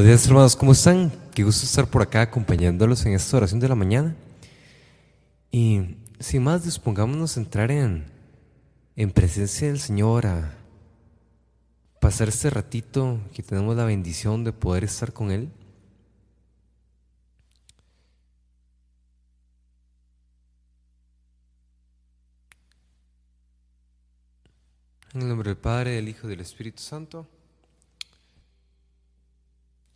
Buenos días hermanos, ¿cómo están? Qué gusto estar por acá acompañándolos en esta oración de la mañana. Y sin más, dispongámonos a entrar en, en presencia del Señor, a pasar este ratito que tenemos la bendición de poder estar con Él. En el nombre del Padre, del Hijo y del Espíritu Santo.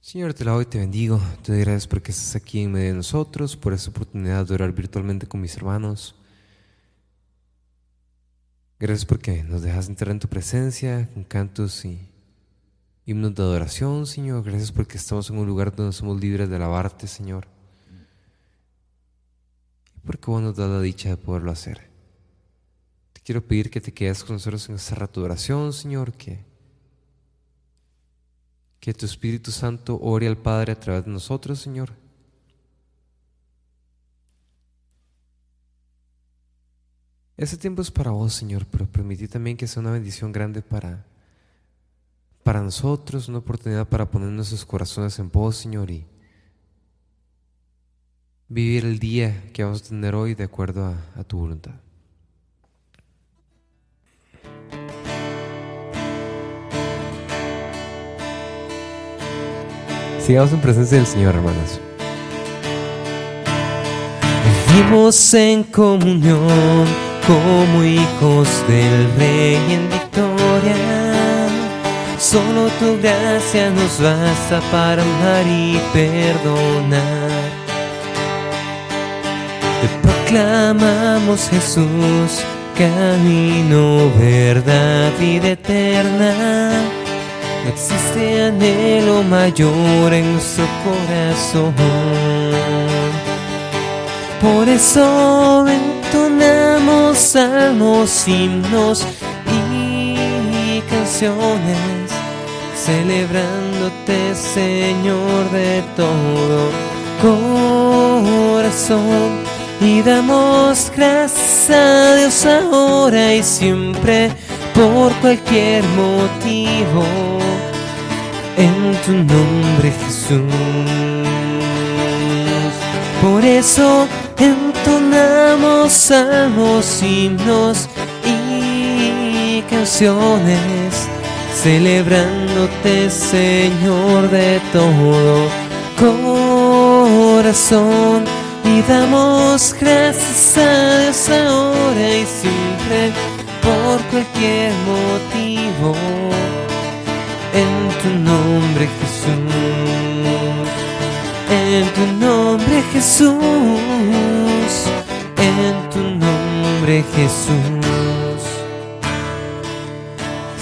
Señor, te la doy y te bendigo. Te doy gracias porque estás aquí en medio de nosotros, por esta oportunidad de orar virtualmente con mis hermanos. Gracias porque nos dejas entrar en tu presencia con cantos y himnos de adoración, Señor. Gracias porque estamos en un lugar donde somos libres de alabarte, Señor. Y porque vos nos das la dicha de poderlo hacer. Te quiero pedir que te quedes con nosotros en esta rato de oración, Señor, que que tu Espíritu Santo ore al Padre a través de nosotros, Señor. Ese tiempo es para vos, Señor, pero permití también que sea una bendición grande para, para nosotros, una oportunidad para poner nuestros corazones en vos, Señor, y vivir el día que vamos a tener hoy de acuerdo a tu voluntad. Sigamos en presencia del Señor, hermanos. Vivimos en comunión como hijos del Rey en victoria. Solo tu gracia nos basta para amar y perdonar. Te proclamamos Jesús, camino, verdad, vida eterna. No existe anhelo mayor en nuestro corazón. Por eso entonamos salmos, himnos y canciones, celebrándote, Señor, de todo corazón. Y damos gracias a Dios ahora y siempre por cualquier motivo. En tu nombre Jesús. Por eso entonamos salmos, himnos y canciones, celebrándote Señor de todo corazón. Y damos gracias a Dios ahora y siempre por cualquier motivo. Tu nombre Jesús, en tu nombre Jesús, en tu nombre Jesús.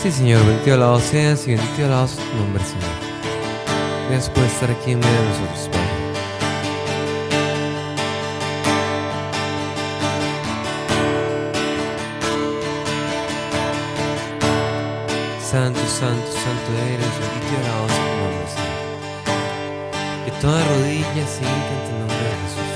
Sí, Señor, bendito alabado seas y bendito alabado tu nombre, Señor. Gracias por estar aquí en medio de nosotros, Padre. Santo, santo, eres, bendito y alabado sea tu nombre, Señor. Que toda rodilla se hinque en tu nombre Jesús.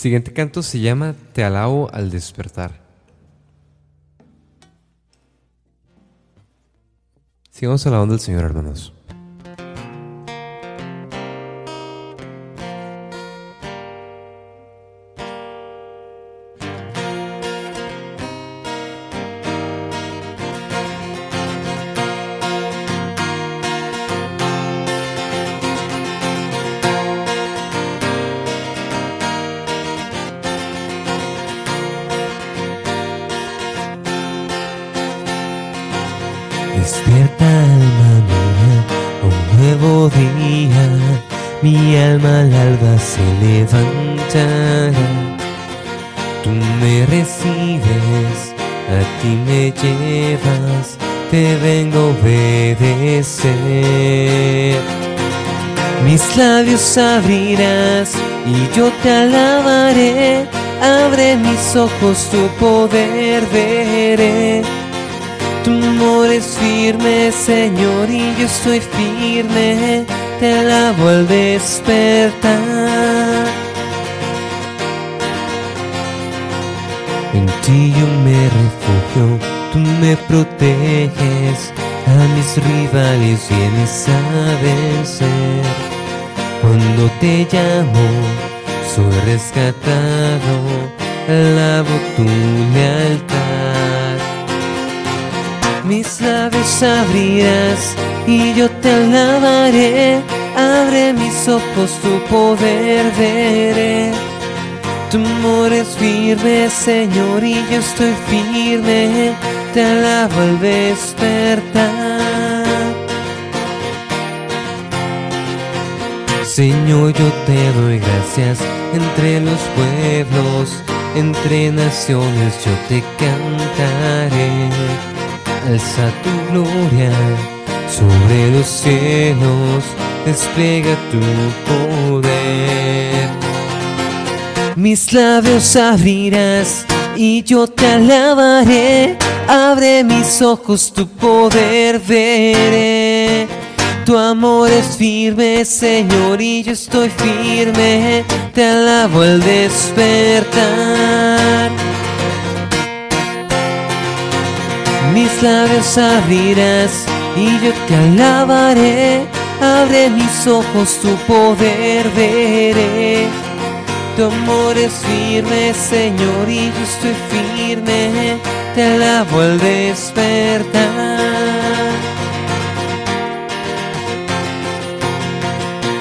Siguiente canto se llama Te alabo al despertar. Sigamos alabando al Señor, hermanos. Se levantará. Tú me recibes, a ti me llevas, te vengo a obedecer. Mis labios abrirás y yo te alabaré. Abre mis ojos, tu poder veré. Tu amor es firme, Señor, y yo estoy firme. Te alabo al despertar. En ti yo me refugio, tú me proteges. A mis rivales vienes a vencer. Cuando te llamo, soy rescatado. Alabo tu lealtad. Mis labios abrirás y yo te alabaré. Abre mis ojos, tu poder veré. Tu amor es firme, Señor, y yo estoy firme. Te alabo al despertar. Señor, yo te doy gracias entre los pueblos, entre naciones yo te cantaré. Alza tu gloria los cielos, despliega tu poder. Mis labios abrirás y yo te alabaré. Abre mis ojos, tu poder veré. Tu amor es firme, Señor, y yo estoy firme. Te alabo al despertar. Mis labios abrirás y yo te alabaré. Abre mis ojos, tu poder veré. Tu amor es firme, Señor, y yo estoy firme. Te alabo al despertar.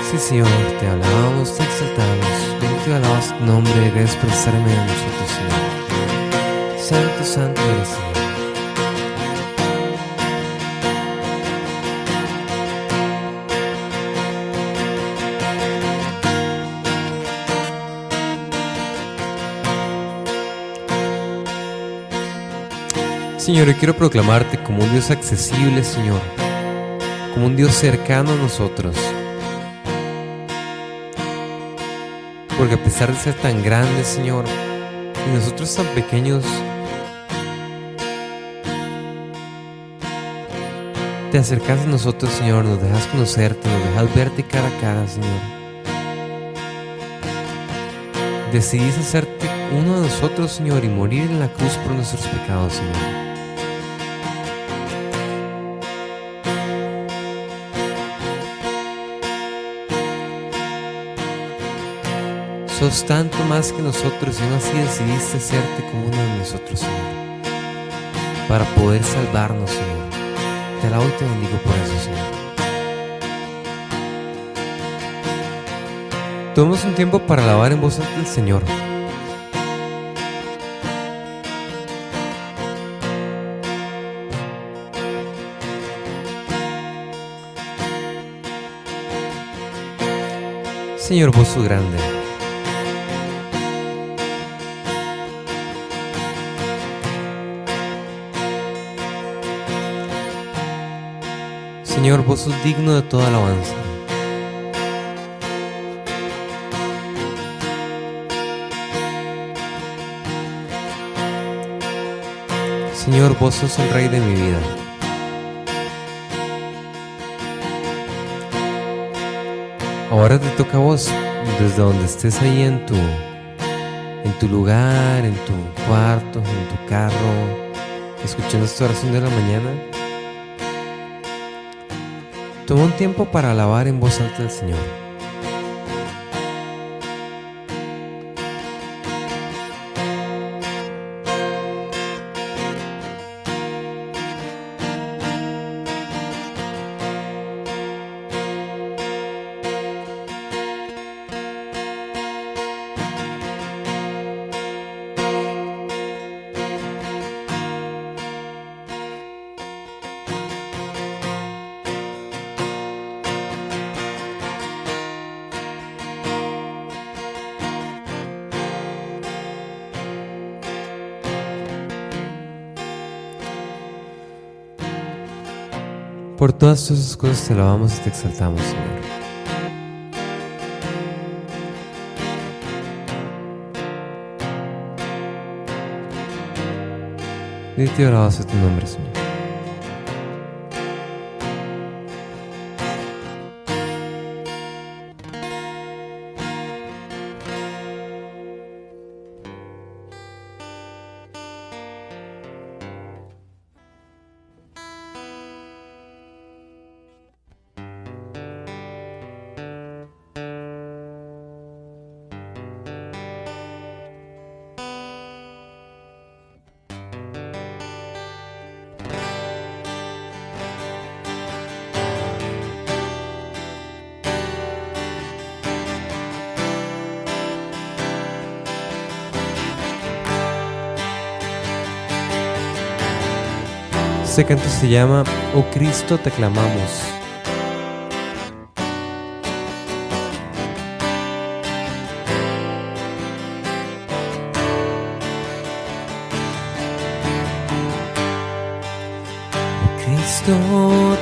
Sí, Señor, te alabamos, te exaltamos. Bendito alabas tu nombre, gracias por estar nosotros, Señor. Santo, santo eres, Señor. Señor, yo quiero proclamarte como un Dios accesible, Señor, como un Dios cercano a nosotros. Porque a pesar de ser tan grande, Señor, y nosotros tan pequeños, te acercas a nosotros, Señor, nos dejas conocerte, nos dejas verte cara a cara, Señor. Decidís hacerte uno de nosotros, Señor, y morir en la cruz por nuestros pecados, Señor. Sos tanto más que nosotros y aún así decidiste hacerte como uno de nosotros, Señor. Para poder salvarnos, Señor. Te alabo y te bendigo por eso, Señor. Tomemos un tiempo para alabar en voz alta al Señor. Señor, vos grande. Señor, vos sos digno de toda alabanza. Señor, vos sos el Rey de mi vida. Ahora te toca a vos, desde donde estés ahí en tu, en tu lugar, en tu cuarto, en tu carro, escuchando esta oración de la mañana. Toma un tiempo para alabar en voz alta al Señor. Por todas esas cosas te alabamos y te exaltamos, Señor. Y alabado sea tu nombre, Señor. Este canto se llama Oh Cristo te clamamos. Oh Cristo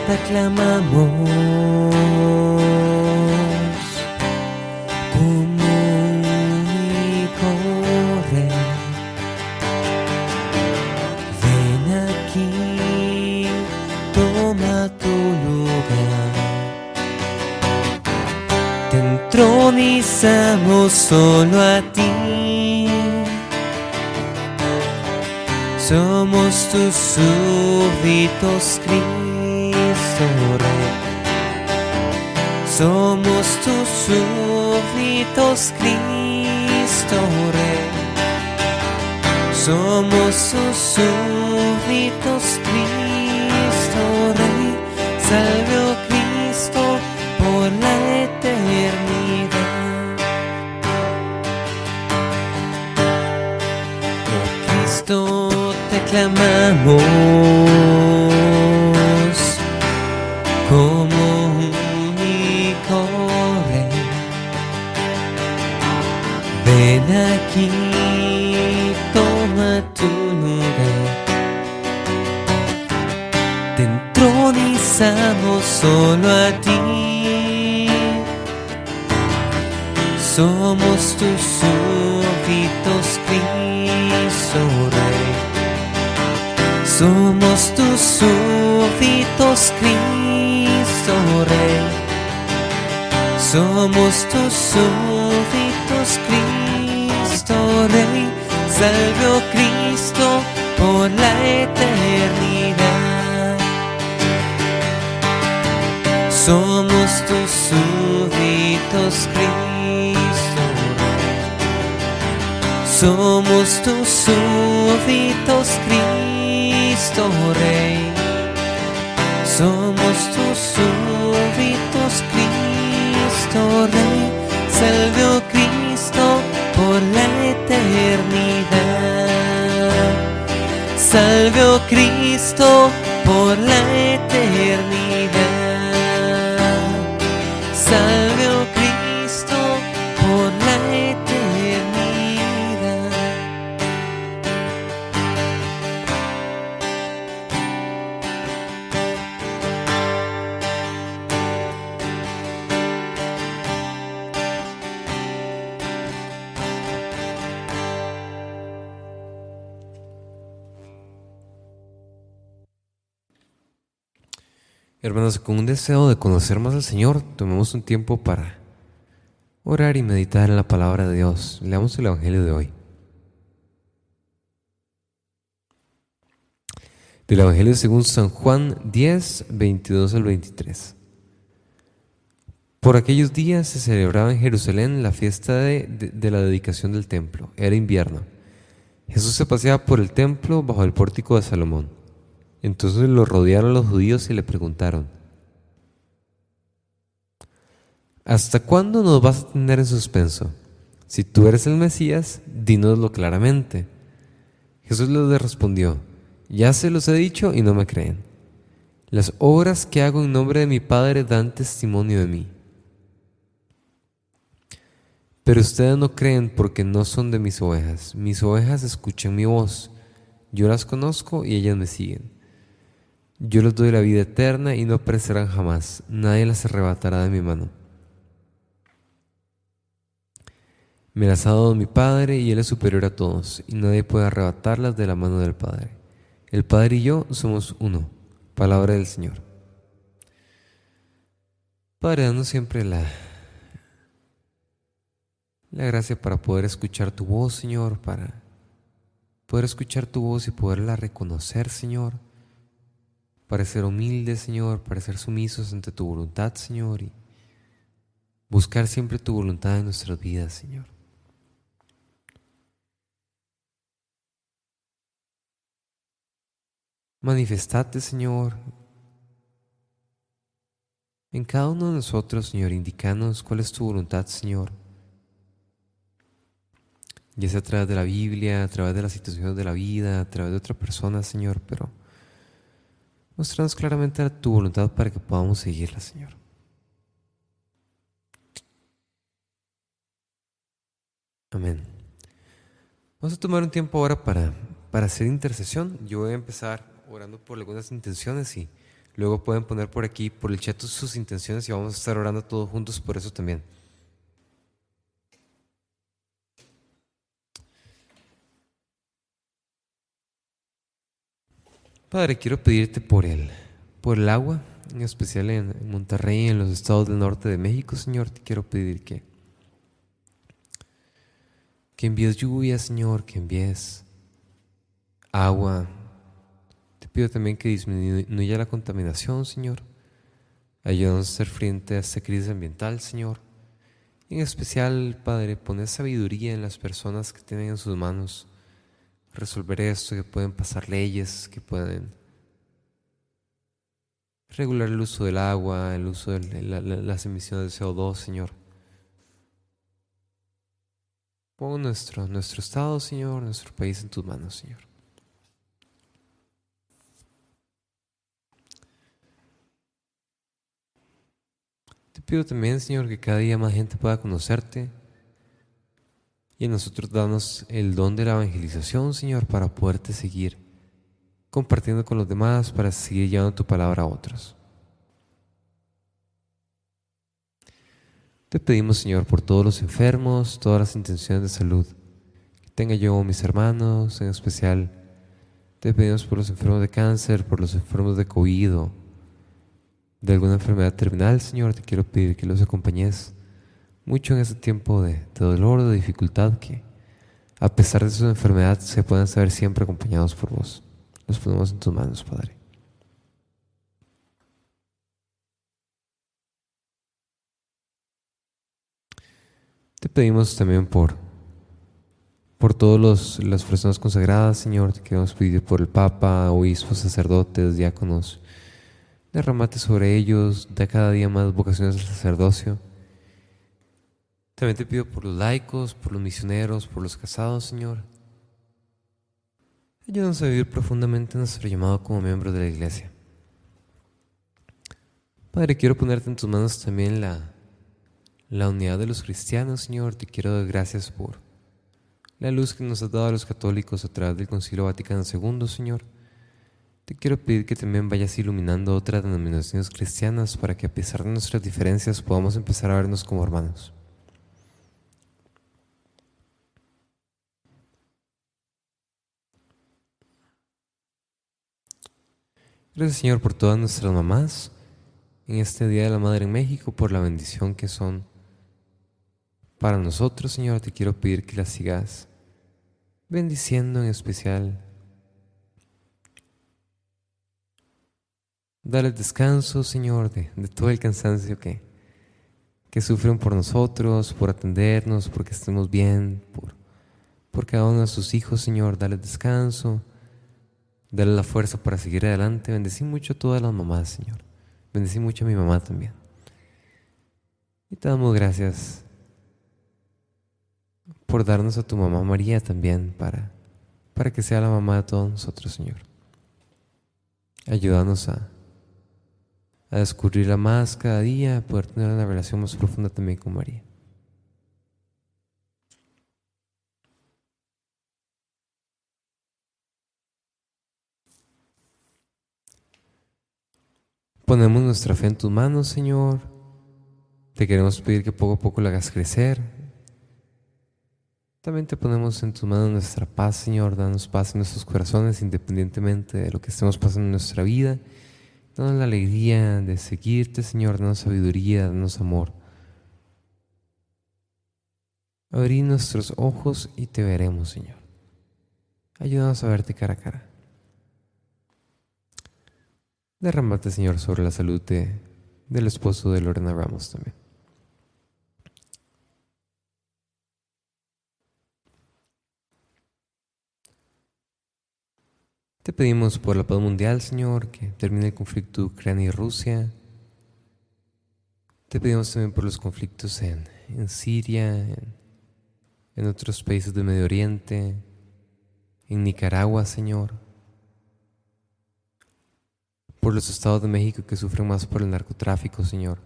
te clamamos. Solo a ti. Somos tus súbditos, Cristo Rey. Somos tus súbditos, Cristo Rey. Somos tus súbditos, Somos tus súbditos, Cristo Rey. Salve, oh Cristo, por la eternidad. Somos tus súbditos, Cristo Rey. Somos tus súbditos, Cristo Rey. Eternidad. Salve, oh Cristo, por la Con un deseo de conocer más al Señor, tomemos un tiempo para orar y meditar en la palabra de Dios. Leamos el Evangelio de hoy. Del Evangelio según San Juan 10, 22 al 23. Por aquellos días se celebraba en Jerusalén la fiesta de- de la dedicación del templo. Era invierno. Jesús se paseaba por el templo bajo el pórtico de Salomón. Entonces lo rodearon los judíos y le preguntaron, ¿Hasta cuándo nos vas a tener en suspenso? Si tú eres el Mesías, dínoslo claramente. Jesús les respondió, ya se los he dicho y no me creen. Las obras que hago en nombre de mi Padre dan testimonio de mí. Pero ustedes no creen porque no son de mis ovejas. Mis ovejas escuchan mi voz. Yo las conozco y ellas me siguen. Yo les doy la vida eterna y no perecerán jamás. Nadie las arrebatará de mi mano. Me las ha dado mi Padre y Él es superior a todos, y nadie puede arrebatarlas de la mano del Padre. El Padre y yo somos uno. Palabra del Señor. Padre, danos siempre la, la gracia para poder escuchar tu voz, Señor, para poder escuchar tu voz y poderla reconocer, Señor, para ser humildes, Señor, para ser sumisos ante tu voluntad, Señor, y buscar siempre tu voluntad en nuestras vidas, Señor. Manifestate, Señor, en cada uno de nosotros, Señor, indicanos cuál es tu voluntad, Señor. Ya sea a través de la Biblia, a través de las situaciones de la vida, a través de otra persona, Señor, pero Mostrarnos claramente tu voluntad para que podamos seguirla, Señor. Amén. Vamos a tomar un tiempo ahora para, para hacer intercesión. Yo voy a empezar orando por algunas intenciones y luego pueden poner por aquí, por el chat, sus intenciones y vamos a estar orando todos juntos por eso también. Padre, quiero pedirte por el, por el agua, en especial en, Monterrey, en los estados del norte de México, Señor. Te quiero pedir que, que envíes lluvia, Señor, que envíes agua. Te pido también que disminuya la contaminación, Señor. Ayúdanos a hacer frente a esta crisis ambiental, Señor. En especial, Padre, poner sabiduría en las personas que tienen en sus manos resolver esto, que pueden pasar leyes, que pueden regular el uso del agua, el uso de las emisiones de CO2, Señor. Pongo nuestro, nuestro estado, Señor, nuestro país en tus manos, Señor. Te pido también, Señor, que cada día más gente pueda conocerte y a nosotros danos el don de la evangelización, Señor, para poderte seguir compartiendo con los demás, para seguir llevando tu palabra a otros. Te pedimos, Señor, por todos los enfermos, todas las intenciones de salud. Que tenga yo mis hermanos, en especial, te pedimos por los enfermos de cáncer, por los enfermos de COVID de alguna enfermedad terminal, Señor. Te quiero pedir que los acompañes mucho en ese tiempo de, dolor, de dificultad, que a pesar de su enfermedad se puedan saber siempre acompañados por vos. Los ponemos en tus manos, Padre. Te pedimos también por, por todas las personas consagradas, Señor. Te queremos pedir por el Papa, obispos, sacerdotes, diáconos. Derramate sobre ellos, da cada día más vocaciones al sacerdocio también te pido por los laicos, por los misioneros, por los casados, Señor. Ayúdanos a vivir profundamente nuestro llamado como miembros de la iglesia. Padre, quiero ponerte en tus manos también la, la unidad de los cristianos, Señor. Te quiero dar gracias por la luz que nos has dado a los católicos a través del Concilio Vaticano II, Señor. Te quiero pedir que también vayas iluminando otras denominaciones cristianas para que a pesar de nuestras diferencias podamos empezar a vernos como hermanos. Gracias Señor por todas nuestras mamás en este Día de la Madre en México, por la bendición que son para nosotros, Señor. Te quiero pedir que las sigas bendiciendo en especial. Dale descanso, Señor, de, todo el cansancio que, que sufren por nosotros, por atendernos, porque estemos bien, por, por cada uno de sus hijos, Señor. Dale descanso. Dale la fuerza para seguir adelante. Bendecí mucho a todas las mamás, Señor. Bendecí mucho a mi mamá también. Y te damos gracias por darnos a tu mamá María también para, para que sea la mamá de todos nosotros, Señor. Ayúdanos a, a descubrirla más cada día, a poder tener una relación más profunda también con María. Ponemos nuestra fe en tus manos, Señor. Te queremos pedir que poco a poco la hagas crecer. También te ponemos en tus manos nuestra paz, Señor. Danos paz en nuestros corazones, independientemente de lo que estemos pasando en nuestra vida. Danos la alegría de seguirte, Señor. Danos sabiduría, danos amor. Abrí nuestros ojos y te veremos, Señor. Ayúdanos a verte cara a cara. Derramate, Señor, sobre la salud de, del esposo de Lorena Ramos también. Te pedimos por la paz mundial, Señor, que termine el conflicto Ucrania y Rusia. Te pedimos también por los conflictos en, en Siria, en, en otros países del Medio Oriente, en Nicaragua, Señor por los estados de México que sufren más por el narcotráfico, Señor.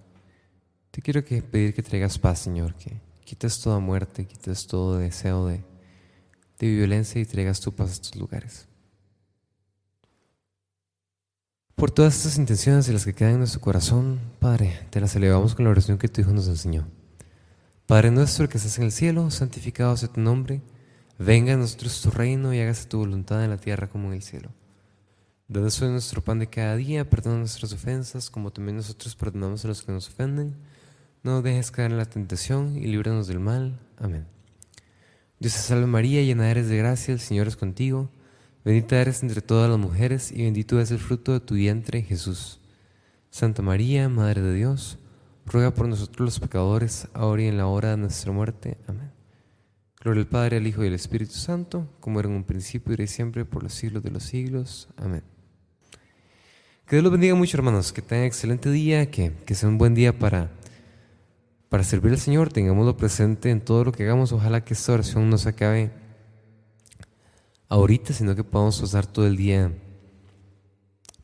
Te quiero que pedir que traigas paz, Señor, que quites toda muerte, quites todo deseo de, violencia y traigas tu paz a estos lugares. Por todas estas intenciones y las que quedan en nuestro corazón, Padre, te las elevamos con la oración que tu Hijo nos enseñó. Padre nuestro que estás en el cielo, santificado sea tu nombre, venga a nosotros tu reino y hágase tu voluntad en la tierra como en el cielo. Danos hoy nuestro pan de cada día, perdona nuestras ofensas, como también nosotros perdonamos a los que nos ofenden. No nos dejes caer en la tentación y líbranos del mal. Amén. Dios te salve María, llena eres de gracia, el Señor es contigo. Bendita eres entre todas las mujeres y bendito es el fruto de tu vientre, Jesús. Santa María, Madre de Dios, ruega por nosotros los pecadores, ahora y en la hora de nuestra muerte. Amén. Gloria al Padre, al Hijo y al Espíritu Santo, como era en un principio y siempre, por los siglos de los siglos. Amén. Que Dios los bendiga mucho, hermanos. Que tengan excelente día, que, que sea un buen día para, para servir al Señor. Tengámoslo presente en todo lo que hagamos. Ojalá que esta oración no se acabe ahorita, sino que podamos pasar todo el día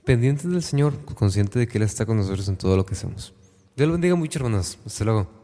pendientes del Señor, consciente de que Él está con nosotros en todo lo que hacemos. Dios los bendiga mucho, hermanos. Hasta luego.